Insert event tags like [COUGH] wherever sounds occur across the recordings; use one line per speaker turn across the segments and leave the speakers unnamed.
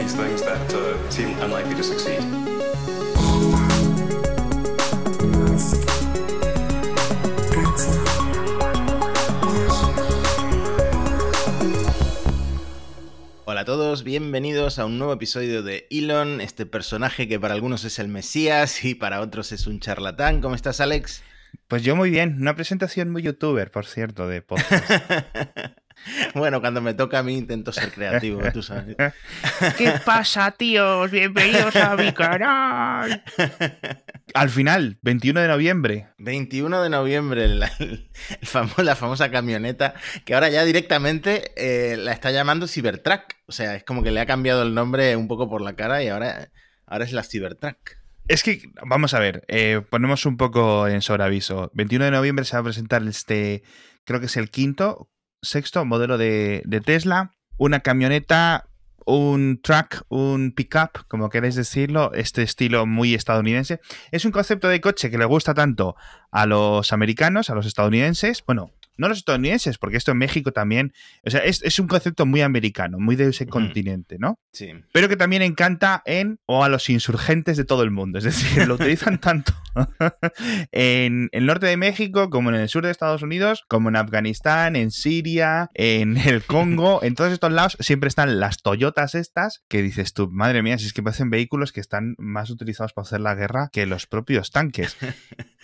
these things that uh, seem unlikely to succeed.
Hola a todos, bienvenidos a un nuevo episodio de Elon, este personaje que para algunos es el Mesías y para otros es un charlatán. ¿Cómo estás, Alex?
Pues yo muy bien, una presentación muy youtuber, por cierto, de podcast. [LAUGHS] [LAUGHS]
bueno, cuando me toca a mí intento ser creativo, tú sabes. [LAUGHS]
¿Qué pasa, tíos? Bienvenidos a mi canal. Al final, 21 de noviembre.
21 de noviembre, la, el famo- la famosa camioneta, que ahora ya directamente eh, la está llamando Cybertruck. O sea, es como que le ha cambiado el nombre un poco por la cara y ahora, ahora es la Cybertruck.
Es que, vamos a ver, eh, ponemos un poco en sobreaviso. 21 de noviembre se va a presentar este, creo que es el quinto, sexto modelo de, de Tesla. Una camioneta, un truck, un pickup, como queréis decirlo, este estilo muy estadounidense. Es un concepto de coche que le gusta tanto a los americanos, a los estadounidenses, bueno, no los estadounidenses, porque esto en México también, o sea, es, es un concepto muy americano, muy de ese continente, ¿no?
Sí.
pero que también encanta en o a los insurgentes de todo el mundo. Es decir, lo utilizan [LAUGHS] tanto [LAUGHS] en el norte de México como en el sur de Estados Unidos, como en Afganistán, en Siria, en el [LAUGHS] Congo, en todos estos lados siempre están las Toyotas estas que dices tú, madre mía, si es que parecen vehículos que están más utilizados para hacer la guerra que los propios tanques.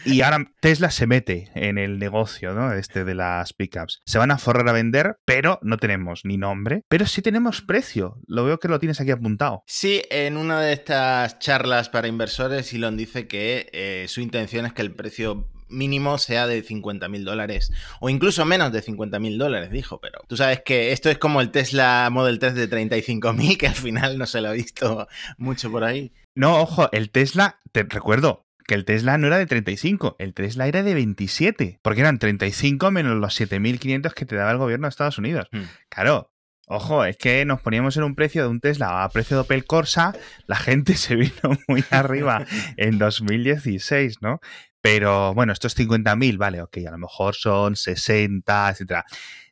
Y ahora Tesla se mete en el negocio, ¿no? Este de las pickups. Se van a forrar a vender, pero no tenemos ni nombre, pero sí tenemos precio. Lo veo que lo tienes aquí apuntado.
Sí, en una de estas charlas para inversores, Elon dice que eh, su intención es que el precio mínimo sea de 50 mil dólares o incluso menos de 50 mil dólares, dijo, pero tú sabes que esto es como el Tesla Model 3 de 35 mil, que al final no se lo ha visto mucho por ahí.
No, ojo, el Tesla, te recuerdo que el Tesla no era de 35, el Tesla era de 27, porque eran 35 menos los 7.500 que te daba el gobierno de Estados Unidos.
Hmm.
Claro, ojo, es que nos poníamos en un precio de un Tesla a precio de Opel Corsa, la gente [LAUGHS] se vino muy arriba [LAUGHS] en 2016, ¿no? Pero bueno, estos 50.000, vale, ok, a lo mejor son 60, etcétera.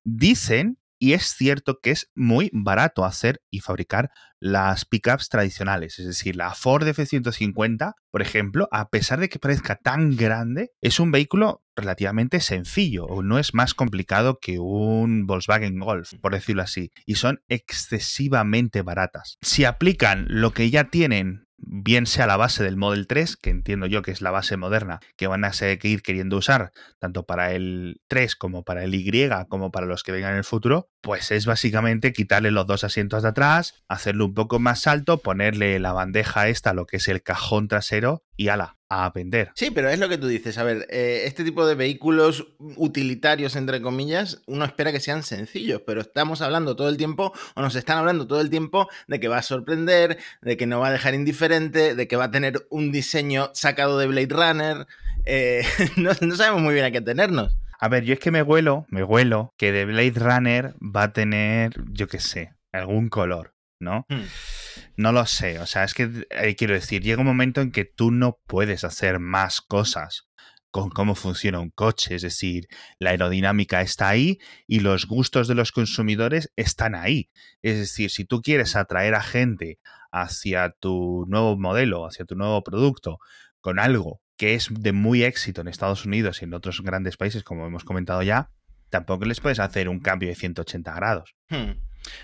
Dicen, y es cierto que es muy barato hacer y fabricar las pickups tradicionales, es decir, la Ford F-150, por ejemplo, a pesar de que parezca tan grande, es un vehículo relativamente sencillo, o no es más complicado que un Volkswagen Golf, por decirlo así, y son excesivamente baratas. Si aplican lo que ya tienen, bien sea la base del Model 3, que entiendo yo que es la base moderna, que van a seguir queriendo usar, tanto para el 3 como para el Y, como para los que vengan en el futuro, pues es básicamente quitarle los dos asientos de atrás, hacerlo un poco más alto, ponerle la bandeja esta, lo que es el cajón trasero, y ala, a vender.
Sí, pero es lo que tú dices. A ver, eh, este tipo de vehículos utilitarios, entre comillas, uno espera que sean sencillos, pero estamos hablando todo el tiempo, o nos están hablando todo el tiempo, de que va a sorprender, de que no va a dejar indiferente, de que va a tener un diseño sacado de Blade Runner. eh, [LAUGHS] no, sabemos muy bien a qué tenernos.
A ver, yo es que me huelo, me huelo que de Blade Runner va a tener, yo qué sé, algún color, ¿no?
Hmm.
No lo sé, o sea, es que eh, quiero decir, llega un momento en que tú no puedes hacer más cosas con cómo funciona un coche, es decir, la aerodinámica está ahí y los gustos de los consumidores están ahí. Es decir, si tú quieres atraer a gente hacia tu nuevo modelo, hacia tu nuevo producto, con algo que es de muy éxito en Estados Unidos y en otros grandes países, como hemos comentado ya, tampoco les puedes hacer un cambio de 180 grados.
Hmm.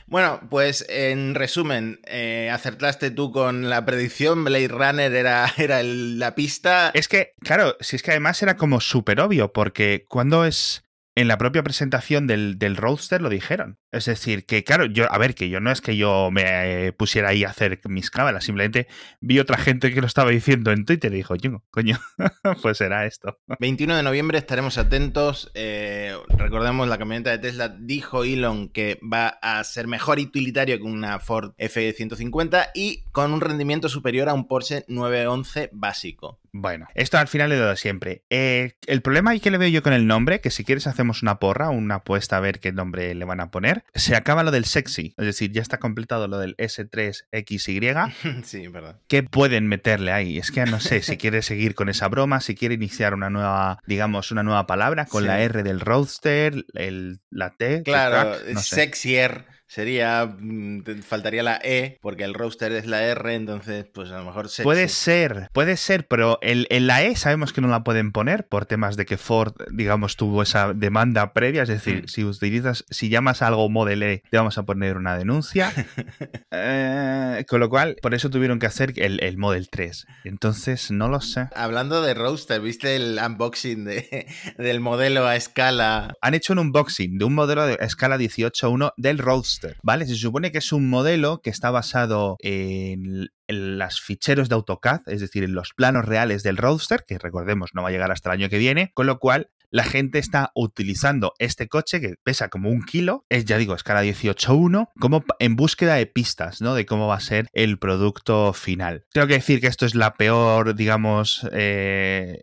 Bueno, pues en resumen, eh, acertaste tú con la predicción, Blade Runner era, [LAUGHS] era el- la pista.
Es que, claro, si es que además era como súper obvio, porque cuando es en la propia presentación del, del Roadster lo dijeron. Es decir, que claro, yo, a ver, que yo no es que yo me eh, pusiera ahí a hacer mis cábalas, simplemente vi otra gente que lo estaba diciendo en Twitter y dijo, yo, coño, [LAUGHS] pues será esto.
21 de noviembre estaremos atentos. eh, recordemos, la camioneta de Tesla dijo Elon que va a ser mejor utilitario que una Ford F-150 y con un rendimiento superior a un Porsche 911 básico.
Bueno, esto al final le doy siempre. Eh, el problema que le veo yo con el nombre, que si quieres hacemos una porra, una apuesta a ver qué nombre le van a poner, se acaba lo del sexy, es decir, ya está completado lo del S3XY. [LAUGHS]
sí, verdad.
¿Qué pueden meterle ahí? Es que no sé si quiere seguir con esa broma, si quiere iniciar una nueva, digamos, una nueva palabra con
Sí.
la R del roadster, el, la T.
Claro,
track, no sé.
sexier, sería. mm, faltaría la E, porque el roaster es la R, entonces, pues a lo mejor se.
Puede
se-
ser, puede ser, pero el- en la E sabemos que no la pueden poner por temas de que Ford, digamos, tuvo esa demanda previa. Es decir,
Mm.
si utilizas, si llamas a algo Model E, te vamos a poner una denuncia. [LAUGHS] Eh, con lo cual, por eso tuvieron que hacer el, el Model 3. Entonces, no lo sé.
Hablando de roaster, ¿viste el unboxing de, [LAUGHS] del modelo a escala?
Han hecho un unboxing de un modelo de escala 18.1 del Roadster, ¿vale? Se supone que es un modelo que está basado en, en los ficheros de AutoCAD, es decir, en los planos reales del Roadster, que recordemos no va a llegar hasta el año que viene, con lo cual la gente está utilizando este coche que pesa como un kilo, es ya digo, escala 18.1, como en búsqueda de pistas, ¿no? De cómo va a ser el producto final. Tengo que decir que esto es la peor, digamos, eh,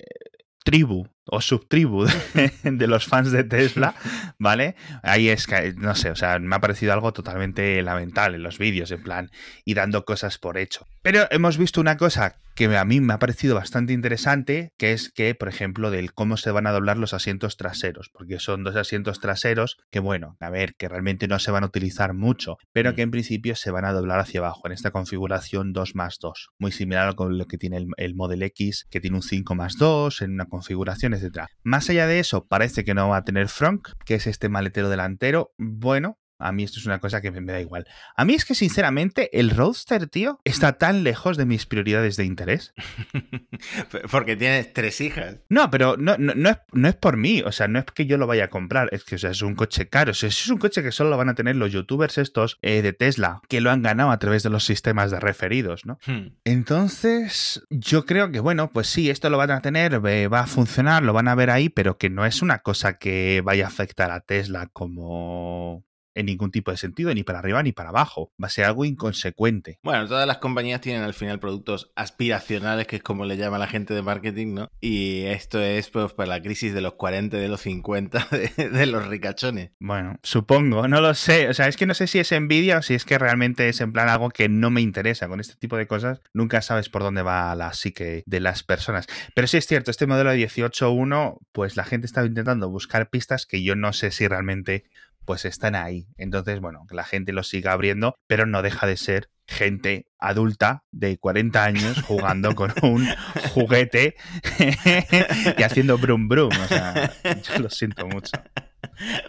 tribu o subtribu de, de los fans de Tesla, ¿vale? Ahí es que, no sé, o sea, me ha parecido algo totalmente lamentable en los vídeos, en plan, y dando cosas por hecho. Pero hemos visto una cosa que a mí me ha parecido bastante interesante, que es que, por ejemplo, del cómo se van a doblar los asientos traseros, porque son dos asientos traseros que, bueno, a ver, que realmente no se van a utilizar mucho, pero que en principio se van a doblar hacia abajo en esta configuración 2 más 2, muy similar a con lo que tiene el, el Model X, que tiene un 5 más 2 en una configuración, etcétera. Más allá de eso, parece que no va a tener front, que es este maletero delantero. Bueno, a mí esto es una cosa que me, me da igual. A mí es que, sinceramente, el Roadster, tío, está tan lejos de mis prioridades de interés. [LAUGHS]
Porque tienes tres hijas.
No, pero no, no, no es, no es por mí, o sea, no es que yo lo vaya a comprar, es que o sea, es un coche caro, o sea, es un coche que solo lo van a tener los youtubers estos eh, de Tesla, que lo han ganado a través de los sistemas de referidos, ¿no?
Hmm.
Entonces, yo creo que, bueno, pues sí, esto lo van a tener, eh, va a funcionar, lo van a ver ahí, pero que no es una cosa que vaya a afectar a Tesla como en ningún tipo de sentido, ni para arriba ni para abajo. Va a ser algo inconsecuente.
Bueno, todas las compañías tienen al final productos aspiracionales, que es como le llama la gente de marketing, ¿no? Y esto es pues para la crisis de los 40 y de los 50 [LAUGHS] de, de los ricachones.
Bueno, supongo, no lo sé. O sea, es que no sé si es envidia o si es que realmente es en plan algo que no me interesa. Con este tipo de cosas nunca sabes por dónde va la psique de las personas. Pero sí es cierto, este modelo de 18.1, pues la gente estaba intentando buscar pistas que yo no sé si realmente pues están ahí. Entonces, bueno, que la gente lo siga abriendo, pero no deja de ser gente adulta de 40 años jugando con [LAUGHS] un juguete y haciendo brum brum. O sea, yo lo siento mucho.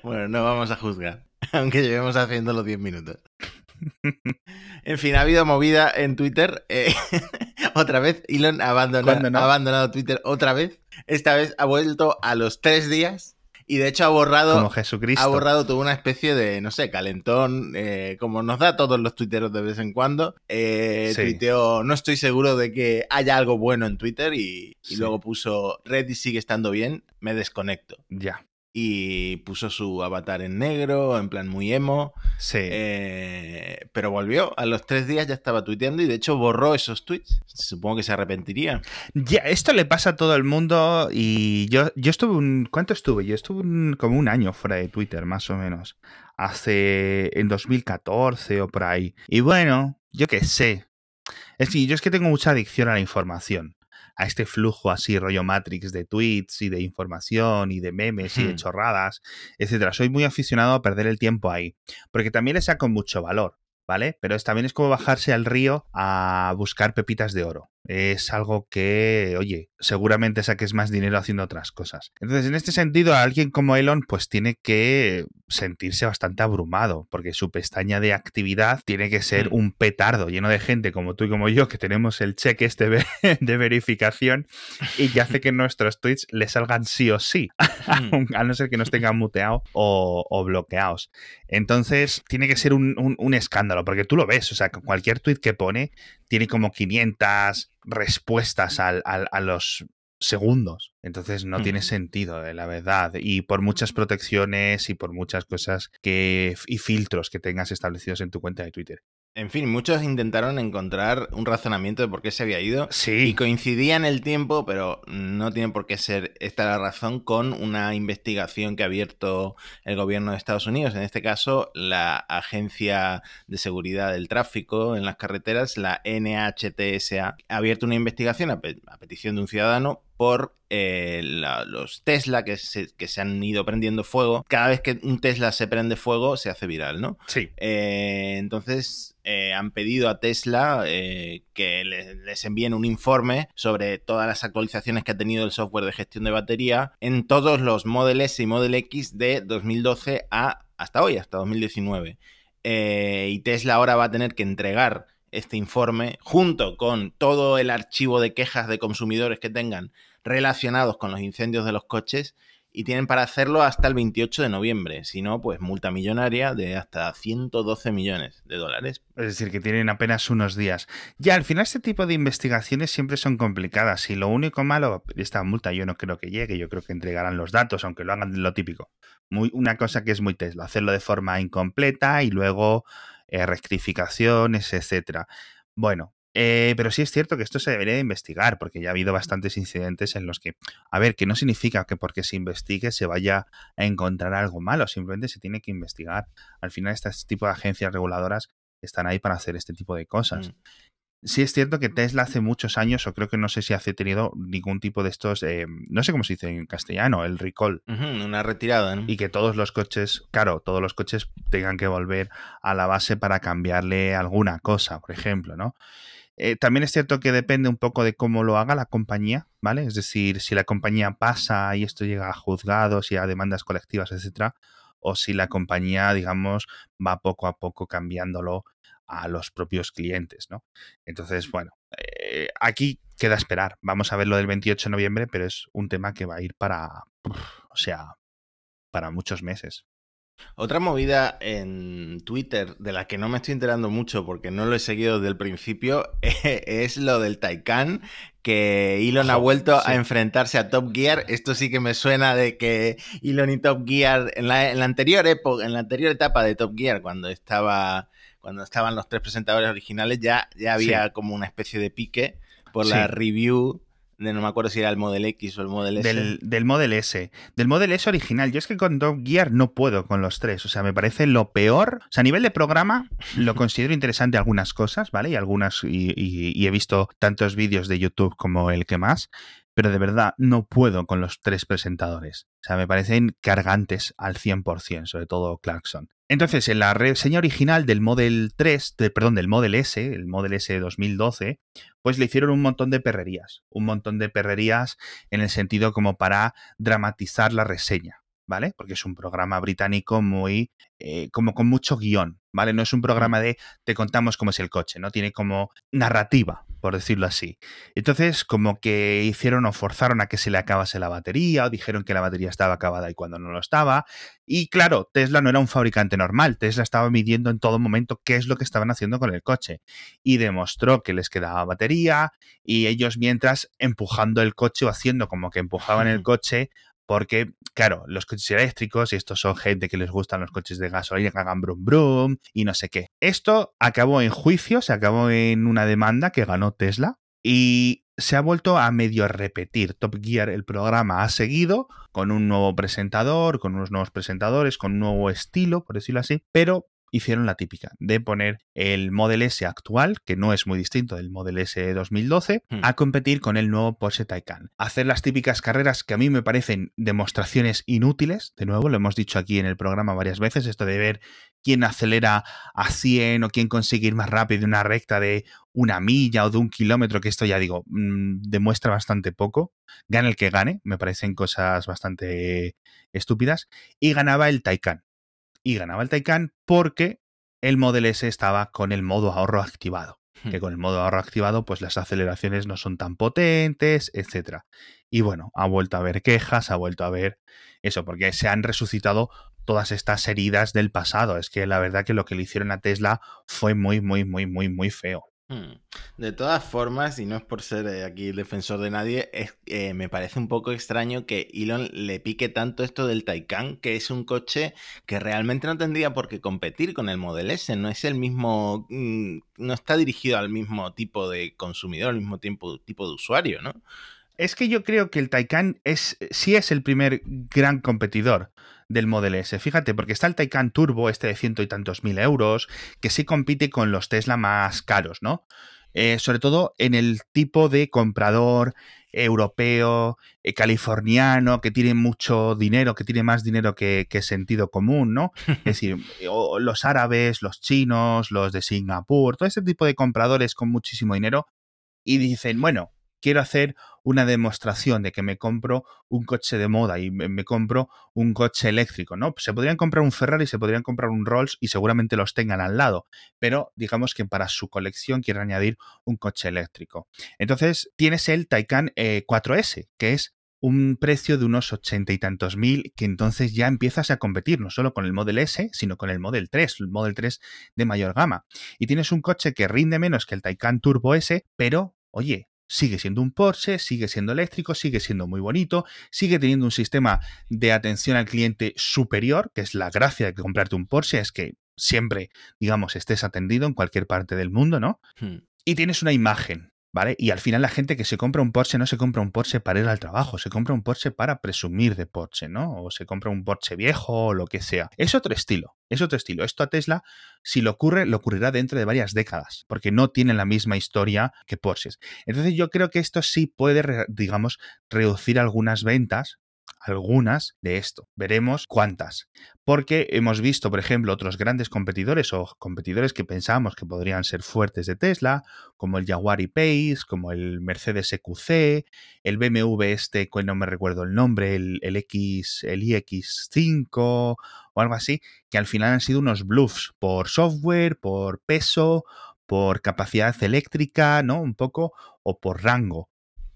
Bueno, no vamos a juzgar, [LAUGHS] aunque llevemos haciendo los 10 minutos. En fin, ha habido movida en Twitter. eh, [LAUGHS] otra vez, Elon ha abandonado,
¿Cuándo no?
ha abandonado Twitter otra vez. Esta vez ha vuelto a los tres días y de hecho ha borrado,
Como Jesucristo.
ha borrado toda una especie de, no sé, calentón, eh, como nos da a todos los tuiteros de vez en cuando. Eh,
Sí.
Tuiteó, no estoy seguro de que haya algo bueno en Twitter y, y
Sí.
luego puso, Reddit sigue estando bien, me desconecto.
Ya.
Y puso su avatar en negro, en plan muy emo.
Sí.
Eh, pero volvió, a los tres días ya estaba tuiteando y de hecho borró esos tweets. Supongo que se arrepentiría.
Ya, esto le pasa a todo el mundo y yo, yo estuve un... ¿Cuánto estuve? Yo estuve un- como un año fuera de Twitter, más o menos. Hace... en 2014 o por ahí. Y bueno, yo qué sé. Es que yo es que tengo mucha adicción a la información. A este flujo así, rollo Matrix de tweets y de información y de memes y de chorradas, etcétera. Soy muy aficionado a perder el tiempo ahí. Porque también le saco mucho valor. ¿Vale? Pero es, también es como bajarse al río a buscar pepitas de oro. Es algo que, oye, seguramente saques más dinero haciendo otras cosas. Entonces, en este sentido, alguien como Elon, pues tiene que sentirse bastante abrumado, porque su pestaña de actividad tiene que ser
Hmm.
un petardo lleno de gente como tú y como yo, que tenemos el check este [LAUGHS] de verificación y que hace que nuestros tweets le salgan sí o sí, [LAUGHS]
Hmm.
a no ser que nos tengan muteado o, o bloqueados. Entonces, tiene que ser un, un- un escándalo, porque tú lo ves, o sea, cualquier tweet que pone tiene como 500 respuestas al- al- a los segundos. Entonces no tiene sentido, eh, la verdad. Y por muchas protecciones y por muchas cosas que y filtros que tengas establecidos en tu cuenta de Twitter.
En fin, muchos intentaron encontrar un razonamiento de por qué se había ido. Y
Sí,
coincidía en el tiempo, pero no tiene por qué ser esta la razón, con una investigación que ha abierto el gobierno de Estados Unidos. En este caso, la Agencia de Seguridad del Tráfico en las Carreteras, la NHTSA, ha abierto una investigación a, pe- a petición de un ciudadano por eh, los Tesla que se, que se, han ido prendiendo fuego. Cada vez que un Tesla se prende fuego, se hace viral, ¿no?
Sí.
Eh, entonces eh, han pedido a Tesla que les, les, envíen un informe sobre todas las actualizaciones que ha tenido el software de gestión de batería en todos los Model S y Model X de 2012 a hasta hoy, hasta 2019. y Tesla ahora va a tener que entregar este informe junto con todo el archivo de quejas de consumidores que tengan relacionados con los incendios de los coches y tienen para hacerlo hasta el 28 de noviembre. Si no, pues multa millonaria de hasta 112 millones de dólares.
Es decir, que tienen apenas unos días. Ya, al final este tipo de investigaciones siempre son complicadas y lo único malo, esta multa yo no creo que llegue, yo creo que entregarán los datos, aunque lo hagan lo típico. Muy, una cosa que es muy Tesla, hacerlo de forma incompleta y luego eh, rectificaciones, etcétera. Bueno, eh, pero sí es cierto que esto se debería investigar, porque ya ha habido bastantes incidentes en los que, a ver, que no significa que porque se investigue se vaya a encontrar algo malo, simplemente se tiene que investigar. Al final, este tipo de agencias reguladoras están ahí para hacer este tipo de cosas. Mm. Sí es cierto que Tesla hace muchos años, o creo que no sé si hace tenido ningún tipo de estos, eh, no sé cómo se dice en castellano, el recall.
una retirada, ¿no?
Y que todos los coches, claro, todos los coches tengan que volver a la base para cambiarle alguna cosa, por ejemplo, ¿no? Eh, también es cierto que depende un poco de cómo lo haga la compañía, ¿vale? Es decir, si la compañía pasa y esto llega a juzgados y a demandas colectivas, etcétera, o si la compañía, digamos, va poco a poco cambiándolo a los propios clientes, ¿no? Entonces, bueno, eh, aquí queda esperar. Vamos a ver lo del 28 de noviembre, pero es un tema que va a ir para, o sea, para muchos meses.
Otra movida en Twitter de la que no me estoy enterando mucho porque no lo he seguido desde el principio [LAUGHS] es lo del Taycan que Elon ha vuelto a enfrentarse a Top Gear. Esto sí que me suena de que Elon y Top Gear en la, en la anterior época, en la anterior etapa de Top Gear cuando estaba cuando estaban los tres presentadores originales, ya, ya había como una especie de pique por la review de no me acuerdo si era el Model X o el Model
S. Del, del Model S. Del Model S original. Yo es que con Top Gear no puedo con los tres. O sea, me parece lo peor. O sea, a nivel de programa, lo considero interesante algunas cosas, ¿vale? Y algunas. y he visto tantos vídeos de YouTube como el que más pero de verdad no puedo con los tres presentadores. O sea, me parecen cargantes al 100%, sobre todo Clarkson. Entonces, en la reseña original del Model 3, perdón, del Model S, el Model S 2012, pues le hicieron un montón de perrerías. Un montón de perrerías en el sentido como para dramatizar la reseña. ¿Vale? Porque es un programa británico muy, eh, como con mucho guion, ¿vale? No es un programa de te contamos cómo es el coche, ¿no? Tiene como narrativa, por decirlo así. Entonces, como que hicieron o forzaron a que se le acabase la batería, o dijeron que la batería estaba acabada y cuando no lo estaba. Y claro, Tesla no era un fabricante normal, Tesla estaba midiendo en todo momento qué es lo que estaban haciendo con el coche. Y demostró que les quedaba batería, y ellos mientras empujando el coche o haciendo como que empujaban el [LAUGHS] coche porque, claro, los coches eléctricos, y estos son gente que les gustan los coches de gasolina que hagan brum brum y no sé qué. Esto acabó en juicio, se acabó en una demanda que ganó Tesla y se ha vuelto a medio repetir. Top Gear, el programa, ha seguido con un nuevo presentador, con unos nuevos presentadores, con un nuevo estilo, por decirlo así, pero hicieron la típica de poner el Model S actual, que no es muy distinto del Model S 2012, hmm. a competir con el nuevo Porsche Taycan. Hacer las típicas carreras que a mí me parecen demostraciones inútiles, de nuevo lo hemos dicho aquí en el programa varias veces, esto de ver quién acelera a 100 o quién consigue ir más rápido en una recta de una milla o de un kilómetro, que esto ya digo, mm, demuestra bastante poco. Gana el que gane, me parecen cosas bastante estúpidas. Y ganaba el Taycan y ganaba el Taycan porque el Model S estaba con el modo ahorro activado. Que hmm. con el modo ahorro activado, pues las aceleraciones no son tan potentes, etc. Y bueno, ha vuelto a haber quejas, ha vuelto a ver eso, porque se han resucitado todas estas heridas del pasado. Es que la verdad que lo que le hicieron a Tesla fue muy, muy, muy, muy, muy feo.
Hmm. De todas formas, y no es por ser eh, aquí el defensor de nadie, es, eh, me parece un poco extraño que Elon le pique tanto esto del Taycan, que es un coche que realmente no tendría por qué competir con el Model S. No es el mismo, mm, no está dirigido al mismo tipo de consumidor, al mismo tiempo, tipo de usuario, ¿no?
Es que yo creo que el Taycan es, sí es el primer gran competidor del Model S. Fíjate, porque está el Taycan Turbo, este de ciento y tantos mil euros, que sí compite con los Tesla más caros, ¿no? Eh, sobre todo en el tipo de comprador europeo, eh, californiano, que tiene mucho dinero, que tiene más dinero que, sentido común, ¿no? [LAUGHS] Es decir, los árabes, los chinos, los de Singapur, todo ese tipo de compradores con muchísimo dinero y dicen, bueno, quiero hacer una demostración de que me compro un coche de moda y me, compro un coche eléctrico, ¿no? Se podrían comprar un Ferrari, se podrían comprar un Rolls y seguramente los tengan al lado, pero digamos que para su colección quieren añadir un coche eléctrico. Entonces tienes el Taycan 4S, eh, que es un precio de unos ochenta y tantos mil que entonces ya empiezas a competir no solo con el Model S, sino con el Model 3, el Model 3 de mayor gama. Y tienes un coche que rinde menos que el Taycan Turbo S, pero oye, sigue siendo un Porsche, sigue siendo eléctrico, sigue siendo muy bonito, sigue teniendo un sistema de atención al cliente superior, que es la gracia de comprarte un Porsche, es que siempre, digamos, estés atendido en cualquier parte del mundo, ¿no? Hmm. Y tienes una imagen, ¿vale? Y al final la gente que se compra un Porsche no se compra un Porsche para ir al trabajo, se compra un Porsche para presumir de Porsche, ¿no? O se compra un Porsche viejo o lo que sea. Es otro estilo, es otro estilo. Esto a Tesla, si lo ocurre, lo ocurrirá dentro de varias décadas, porque no tienen la misma historia que Porsches. Entonces yo creo que esto sí puede, digamos, reducir algunas ventas, algunas de esto. Veremos cuántas. Porque hemos visto, por ejemplo, otros grandes competidores o competidores que pensábamos que podrían ser fuertes de Tesla, como el Jaguar E-Pace, como el Mercedes EQC, el BMW este, que no me recuerdo el nombre, el, X, el iX5 o algo así, que al final han sido unos bluffs por software, por peso, por capacidad eléctrica, ¿no? Un poco, o por rango.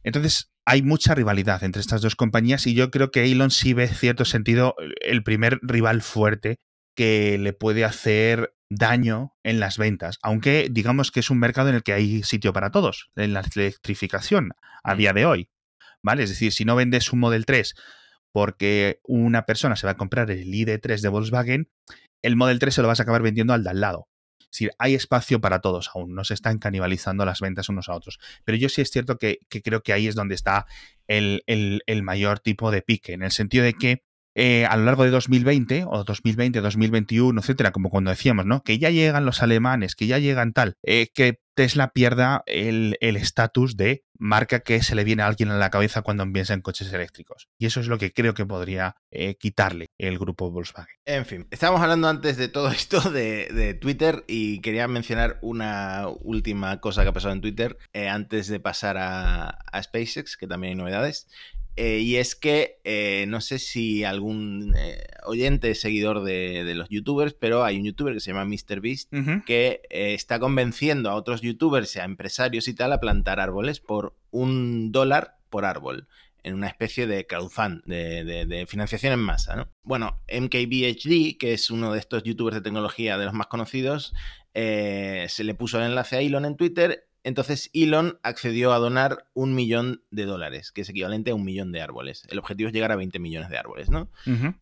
Entonces, hay mucha rivalidad entre estas dos compañías y yo creo que Elon sí ve en cierto sentido el primer rival fuerte que le puede hacer daño en las ventas, aunque digamos que es un mercado en el que hay sitio para todos, en la electrificación a día de hoy. ¿Vale? Es decir, si no vendes un Model 3 porque una persona se va a comprar el ID3 de Volkswagen, el Model 3 se lo vas a acabar vendiendo al de al lado decir, hay espacio para todos aún, no se están canibalizando las ventas unos a otros. Pero yo sí es cierto que, creo que ahí es donde está el, el, mayor tipo de pique, en el sentido de que eh, a lo largo de 2020 o 2020, 2021, etcétera, como cuando decíamos, ¿no? Que ya llegan los alemanes, que ya llegan tal, eh, que Tesla pierda el estatus de marca que se le viene a alguien a la cabeza cuando piensa en coches eléctricos. Y eso es lo que creo que podría eh, quitarle el grupo Volkswagen.
En fin, estábamos hablando antes de todo [LAUGHS] esto de, Twitter y quería mencionar una última cosa que ha pasado en Twitter antes de pasar a, a SpaceX, que también hay novedades. Eh, y es que eh, no sé si algún eh, oyente seguidor de, los youtubers, pero hay un youtuber que se llama MrBeast que está convenciendo a otros youtubers, a empresarios y tal, a plantar árboles por un dólar por árbol en una especie de crowdfund, de, financiación en masa. ¿no? Bueno, MKBHD, que es uno de estos youtubers de tecnología de los más conocidos, se le puso el enlace a Elon en Twitter entonces Elon accedió a donar un millón de dólares, que es equivalente a un millón de árboles. El objetivo es llegar a 20 millones de árboles, ¿no?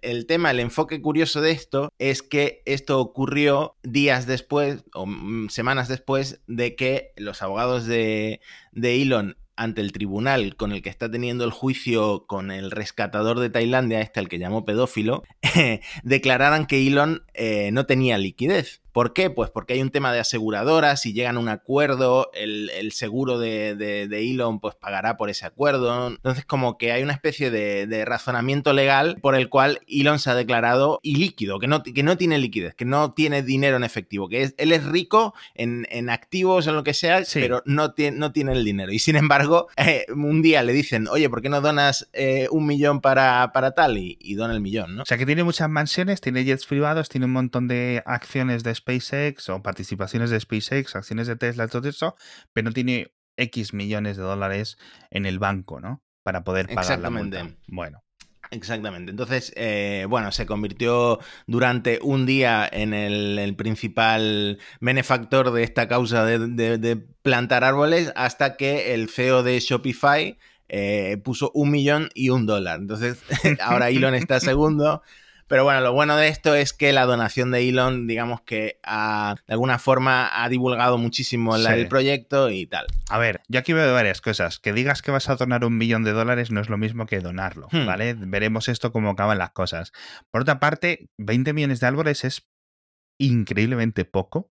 El tema, el enfoque curioso de esto es que esto ocurrió días después o mm, semanas después de que los abogados de, de Elon ante el tribunal con el que está teniendo el juicio con el rescatador de Tailandia, este al que llamó pedófilo, [LAUGHS] declararan que Elon eh, no tenía liquidez. ¿Por qué? Pues porque hay un tema de aseguradoras, si llegan a un acuerdo, el, seguro de, de, Elon pues pagará por ese acuerdo. Entonces como que hay una especie de, razonamiento legal por el cual Elon se ha declarado ilíquido, que no, que no tiene liquidez, que no tiene dinero en efectivo, que es, él es rico en, activos, en lo que sea, pero no tiene, no tiene el dinero. Y sin embargo, [LAUGHS] eh, un día le dicen, oye, ¿por qué no donas eh, un millón para, para tal? Y, y, dona el millón, ¿no?
O sea que tiene muchas mansiones, tiene jets privados, tiene un montón de acciones de SpaceX o participaciones de SpaceX, acciones de Tesla, todo eso, pero no tiene X millones de dólares en el banco, ¿no? Para poder pagar la multa. Bueno.
Exactamente. Entonces, eh, bueno, se convirtió durante un día en el, principal benefactor de esta causa de, plantar árboles hasta que el CEO de Shopify eh, puso un millón y un dólar. Entonces, [LAUGHS] ahora Elon está [LAUGHS] segundo. Pero bueno, lo bueno de esto es que la donación de Elon, digamos que de alguna forma ha divulgado muchísimo el proyecto y tal.
A ver, yo aquí veo varias cosas. Que digas que vas a donar un millón de dólares no es lo mismo que donarlo, hmm. ¿vale? Veremos esto cómo acaban las cosas. Por otra parte, 20 millones de árboles es increíblemente poco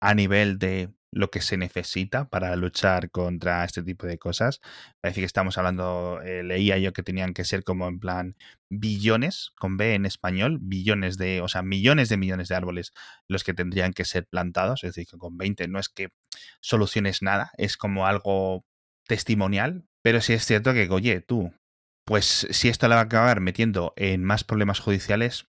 a nivel de lo que se necesita para luchar contra este tipo de cosas. Parece que estamos hablando, eh, leía yo que tenían que ser como en plan billones, con B en español, billones de, o sea, millones de millones de árboles los que tendrían que ser plantados, es decir, que con 20 no es que soluciones nada, es como algo testimonial, pero sí es cierto que, oye, tú, pues si esto le va a acabar metiendo en más problemas judiciales,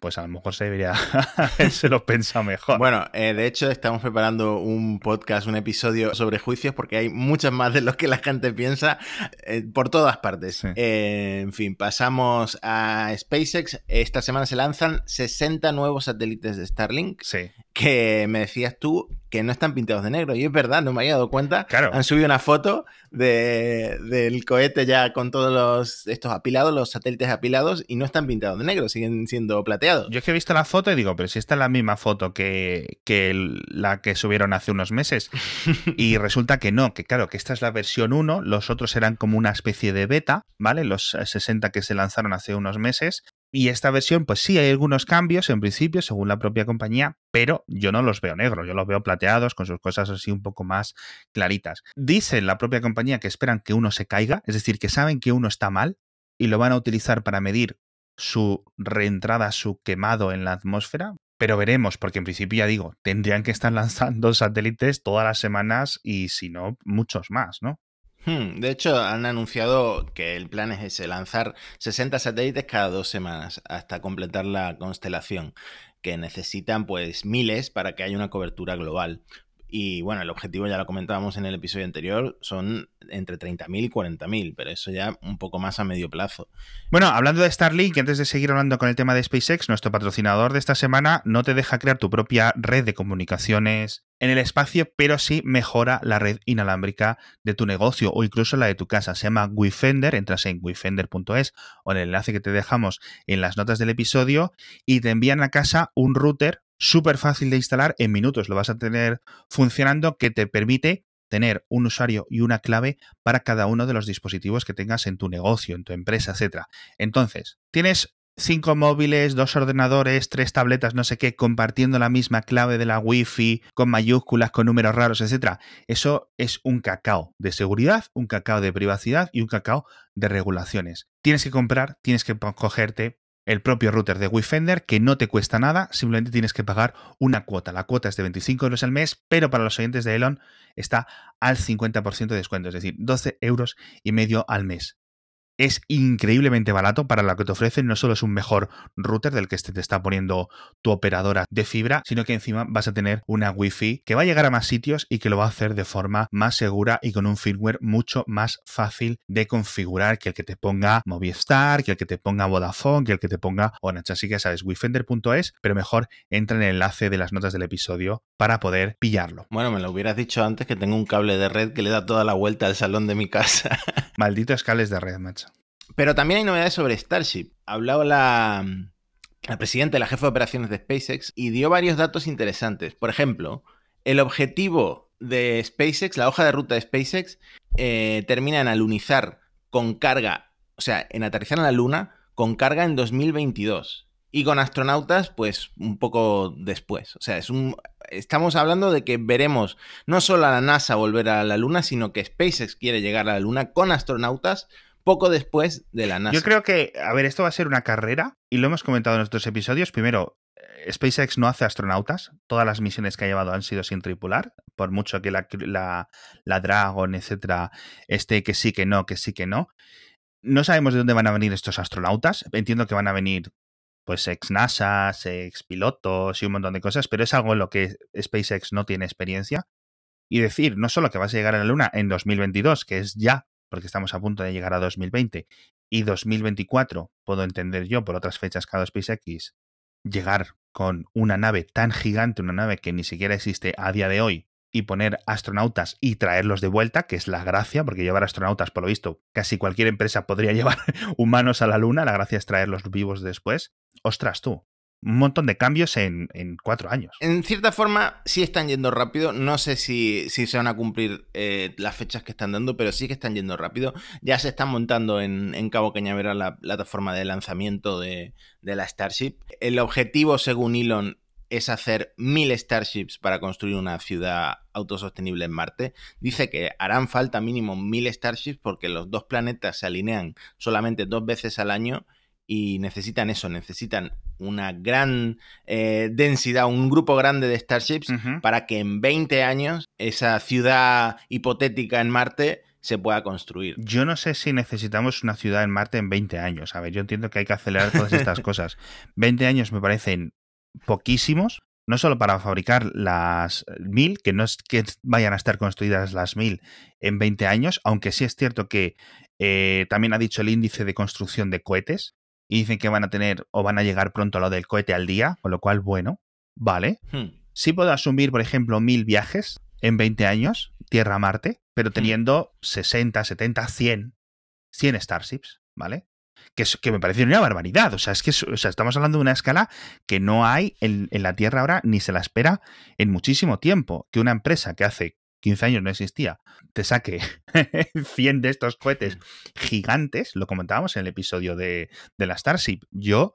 pues a lo mejor se debería [LAUGHS] se lo pensa mejor.
Bueno, eh, de hecho estamos preparando un podcast, un episodio sobre juicios, porque hay muchos más de lo que la gente piensa eh, por todas partes. Eh, en fin, pasamos a SpaceX. Esta semana se lanzan 60 nuevos satélites de Starlink.
Sí.
Que me decías tú que no están pintados de negro. Y es verdad, no me había dado cuenta.
Claro.
Han subido una foto de, del cohete ya con todos los, estos apilados, los satélites apilados, y no están pintados de negro, siguen siendo plateados.
Yo es que he visto la foto y digo, pero si esta es la misma foto que, que la que subieron hace unos meses. [LAUGHS] y resulta que no, que claro, que esta es la versión 1, los otros eran como una especie de beta, ¿vale? Los 60 que se lanzaron hace unos meses. Y esta versión, pues sí, hay algunos cambios en principio, según la propia compañía, pero yo no los veo negros, yo los veo plateados con sus cosas así un poco más claritas. Dice la propia compañía que esperan que uno se caiga, es decir, que saben que uno está mal y lo van a utilizar para medir su reentrada, su quemado en la atmósfera. Pero veremos, porque en principio ya digo, tendrían que estar [LAUGHS] lanzando satélites todas las semanas y si no, muchos más, ¿no?
Hmm, de hecho, han anunciado que el plan es ese, lanzar 60 satélites cada dos semanas hasta completar la constelación, que necesitan pues miles para que haya una cobertura global. Y bueno, el objetivo ya lo comentábamos en el episodio anterior, son entre 30.000 y 40.000, pero eso ya un poco más a medio plazo.
Bueno, hablando de Starlink, antes de seguir hablando con el tema de SpaceX, nuestro patrocinador de esta semana no te deja crear tu propia red de comunicaciones en el espacio, pero sí mejora la red inalámbrica de tu negocio o incluso la de tu casa. Se llama Wifender, entras en wifender.es o en el enlace que te dejamos en las notas del episodio y te envían a casa un router súper fácil de instalar en minutos. Lo vas a tener funcionando que te permite tener un usuario y una clave para cada uno de los dispositivos que tengas en tu negocio, en tu empresa, etc. Entonces, tienes cinco móviles, dos ordenadores, tres tabletas, no sé qué, compartiendo la misma clave de la Wi-Fi con mayúsculas, con números raros, etc. Eso es un cacao de seguridad, un cacao de privacidad y un cacao de regulaciones. Tienes que comprar, tienes que cogerte el propio router de Wifender que no te cuesta nada, simplemente tienes que pagar una cuota. La cuota es de 25 euros al mes, pero para los oyentes de Elon está al 50% de descuento, es decir, 12 euros y medio al mes es increíblemente barato para lo que te ofrecen. No solo es un mejor router del que te está poniendo tu operadora de fibra, sino que encima vas a tener una Wi-Fi que va a llegar a más sitios y que lo va a hacer de forma más segura y con un firmware mucho más fácil de configurar que el que te ponga Movistar, que el que te ponga Vodafone, que el que te ponga Orange. Así que ya sabes, wifender.es, pero mejor entra en el enlace de las notas del episodio para poder pillarlo.
Bueno, me lo hubieras dicho antes que tengo un cable de red que le da toda la vuelta al salón de mi casa.
Malditos cables de red, macho.
Pero también hay novedades sobre Starship. Hablaba la, la presidenta, la jefa de operaciones de SpaceX, y dio varios datos interesantes. Por ejemplo, el objetivo de SpaceX, la hoja de ruta de SpaceX, eh, termina en alunizar con carga, o sea, en aterrizar en la Luna con carga en 2022. Y con astronautas, pues un poco después. O sea, es un. Estamos hablando de que veremos no solo a la NASA volver a la Luna, sino que SpaceX quiere llegar a la Luna con astronautas poco después de la NASA.
Yo creo que, a ver, esto va a ser una carrera y lo hemos comentado en nuestros episodios. Primero, eh, SpaceX no hace astronautas. Todas las misiones que ha llevado han sido sin tripular. Por mucho que la, la, la Dragon, etcétera, esté que sí, que no, que sí, que no. No sabemos de dónde van a venir estos astronautas. Entiendo que van a venir pues ex NASA, ex pilotos y un montón de cosas, pero es algo en lo que SpaceX no tiene experiencia. Y decir, no solo que vas a llegar a la Luna en 2022, que es ya porque estamos a punto de llegar a 2020 y 2024, puedo entender yo por otras fechas cada SpaceX, llegar con una nave tan gigante, una nave que ni siquiera existe a día de hoy, y poner astronautas y traerlos de vuelta, que es la gracia, porque llevar astronautas, por lo visto, casi cualquier empresa podría [LAUGHS] llevar humanos a la Luna, la gracia es traerlos vivos después. Ostras tú, un montón de cambios en, cuatro años.
En cierta forma, sí están yendo rápido. No sé si, si se van a cumplir eh, las fechas que están dando, pero sí que están yendo rápido. Ya se están montando en, en Cabo Cañaveral la plataforma de lanzamiento de, de, la Starship. El objetivo, según Elon, es hacer mil Starships para construir una ciudad autosostenible en Marte. Dice que harán falta mínimo mil Starships porque los dos planetas se alinean solamente dos veces al año y necesitan eso, necesitan una gran eh, densidad, un grupo grande de Starships para que en 20 años esa ciudad hipotética en Marte se pueda construir.
Yo no sé si necesitamos una ciudad en Marte en 20 años. A ver, yo entiendo que hay que acelerar todas estas [LAUGHS] cosas. 20 años me parecen poquísimos, no solo para fabricar las mil, que no es que vayan a estar construidas las mil en 20 años, aunque sí es cierto que eh, también ha dicho el índice de construcción de cohetes y dicen que van a tener o van a llegar pronto a lo del cohete al día, con lo cual, bueno, vale.
Hmm.
Sí puedo asumir, por ejemplo, mil viajes en 20 años, Tierra-Marte, pero teniendo 60, 70, 100, 100 Starships, ¿vale? Que, es- que me parece una barbaridad. O sea, es que o sea, estamos hablando de una escala que no hay en, en la Tierra ahora ni se la espera en muchísimo tiempo. Que una empresa que hace 15 años no existía te saque [LAUGHS] 100 de estos cohetes gigantes, lo comentábamos en el episodio de, de la Starship. Yo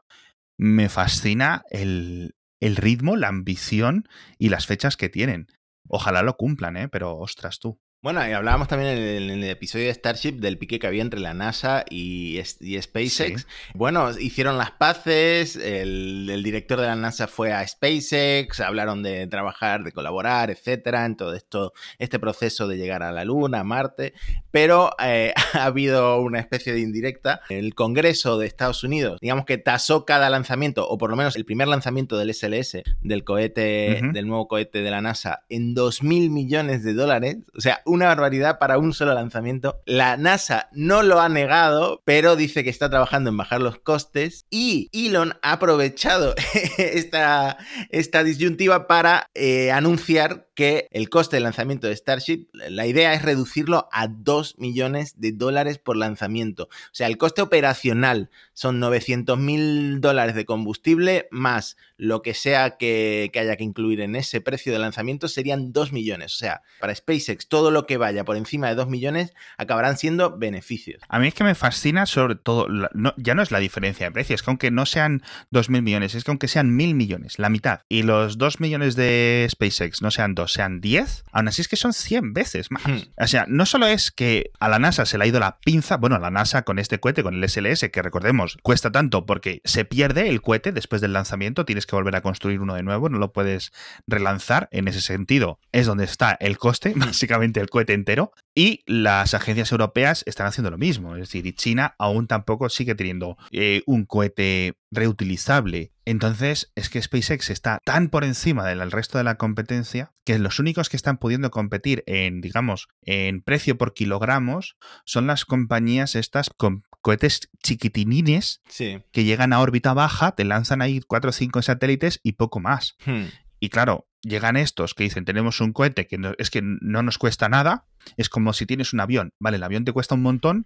me fascina el, el ritmo, la ambición y las fechas que tienen. Ojalá lo cumplan, ¿eh? Pero ostras tú.
Bueno, y hablábamos también en el, en el episodio de Starship del pique que había entre la NASA y, SpaceX.
Sí.
Bueno, hicieron las paces, el, el director de la NASA fue a SpaceX, hablaron de trabajar, de colaborar, etcétera, en todo esto, este proceso de llegar a la Luna, a Marte, pero eh, [LAUGHS] ha habido una especie de indirecta. El Congreso de Estados Unidos, digamos que tasó cada lanzamiento, o por lo menos el primer lanzamiento del SLS, del cohete, del nuevo cohete de la NASA, en 2 mil millones de dólares. O sea, una barbaridad para un solo lanzamiento. La NASA no lo ha negado, pero dice que está trabajando en bajar los costes. Y Elon ha aprovechado [LAUGHS] esta, esta disyuntiva para eh, anunciar que el coste del lanzamiento de Starship, la idea es reducirlo a 2 millones de dólares por lanzamiento. O sea, el coste operacional son 900 mil dólares de combustible más lo que sea que, haya que incluir en ese precio de lanzamiento serían 2 millones. O sea, para SpaceX todo lo que vaya por encima de 2 millones acabarán siendo beneficios.
A mí es que me fascina sobre todo, la- no- ya no es la diferencia de precios, es que aunque no sean 2.000 millones, es que aunque sean 1.000 millones, la mitad, y los 2 millones de SpaceX no sean 2, sean 10, aún así es que son 100 veces más.
Hmm.
O sea, no solo es que a la NASA se le ha ido la pinza, bueno, a la NASA con este cohete, con el SLS, que recordemos, cuesta tanto porque se pierde el cohete después del lanzamiento, tienes que volver a construir uno de nuevo, no lo puedes relanzar. En ese sentido, es donde está el coste, [LAUGHS] básicamente el cohete entero. Y las agencias europeas están haciendo lo mismo. Es decir, y China aún tampoco sigue teniendo eh, un cohete reutilizable. Entonces, es que SpaceX está tan por encima del resto de la competencia que los únicos que están pudiendo competir en, digamos, en precio por kilogramos son las compañías estas con cohetes chiquitinines
Sí.
que llegan a órbita baja, te lanzan ahí 4 o 5 satélites y poco más.
Hmm.
Y claro, llegan estos que dicen, tenemos un cohete que no- es que no nos cuesta nada, es como si tienes un avión, vale, el avión te cuesta un montón,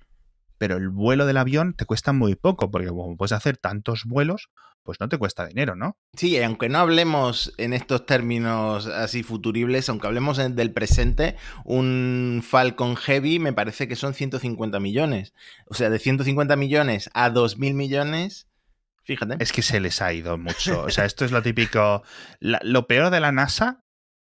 pero el vuelo del avión te cuesta muy poco, porque como puedes hacer tantos vuelos, pues no te cuesta dinero, ¿no?
Sí, aunque no hablemos en estos términos así futuribles, aunque hablemos del presente, un Falcon Heavy me parece que son 150 millones. O sea, de 150 millones a 2.000 millones, fíjate.
Es que se les ha ido mucho. O sea, esto es lo típico. lo peor de la NASA,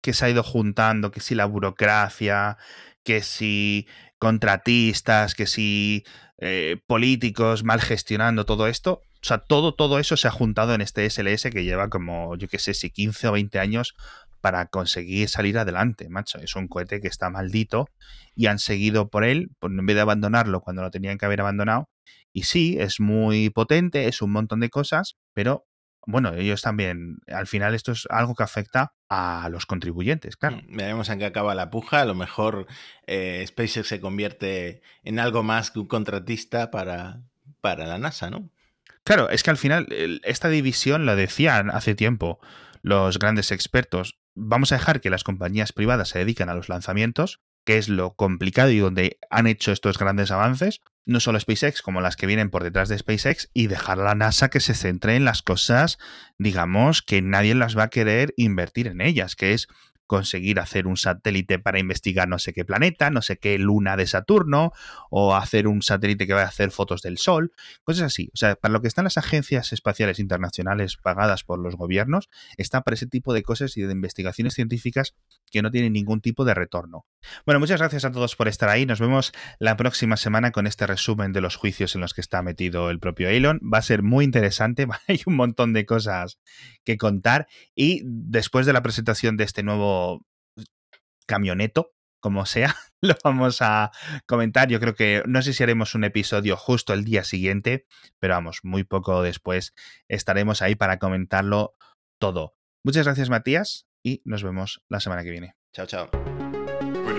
que se ha ido juntando, que si la burocracia, que si contratistas, que si eh, políticos mal gestionando todo esto. O sea, todo, todo eso se ha juntado en este SLS que lleva como, yo qué sé, si 15 o 20 años para conseguir salir adelante, macho. Es un cohete que está maldito y han seguido por él, en vez de abandonarlo cuando lo tenían que haber abandonado. Y sí, es muy potente, es un montón de cosas, pero bueno, ellos también, al final esto es algo que afecta a los contribuyentes, claro.
Mm, Veremos en qué acaba la puja. A lo mejor eh, SpaceX se convierte en algo más que un contratista para, para la NASA, ¿no?
Claro, es que al final esta división lo decían hace tiempo los grandes expertos. Vamos a dejar que las compañías privadas se dediquen a los lanzamientos, que es lo complicado y donde han hecho estos grandes avances, no solo SpaceX como las que vienen por detrás de SpaceX, y dejar a la NASA que se centre en las cosas, digamos, que nadie las va a querer invertir en ellas, que es conseguir hacer un satélite para investigar no sé qué planeta, no sé qué luna de Saturno, o hacer un satélite que va a hacer fotos del Sol, cosas así. O sea, para lo que están las agencias espaciales internacionales pagadas por los gobiernos, está para ese tipo de cosas y de investigaciones científicas que no tienen ningún tipo de retorno. Bueno, muchas gracias a todos por estar ahí. Nos vemos la próxima semana con este resumen de los juicios en los que está metido el propio Elon. Va a ser muy interesante, [LAUGHS] hay un montón de cosas que contar y después de la presentación de este nuevo camioneto, como sea, [LAUGHS] lo vamos a comentar. Yo creo que no sé si haremos un episodio justo el día siguiente, pero vamos, muy poco después estaremos ahí para comentarlo todo. Muchas gracias, Matías, y nos vemos la semana que viene.
Chao, chao.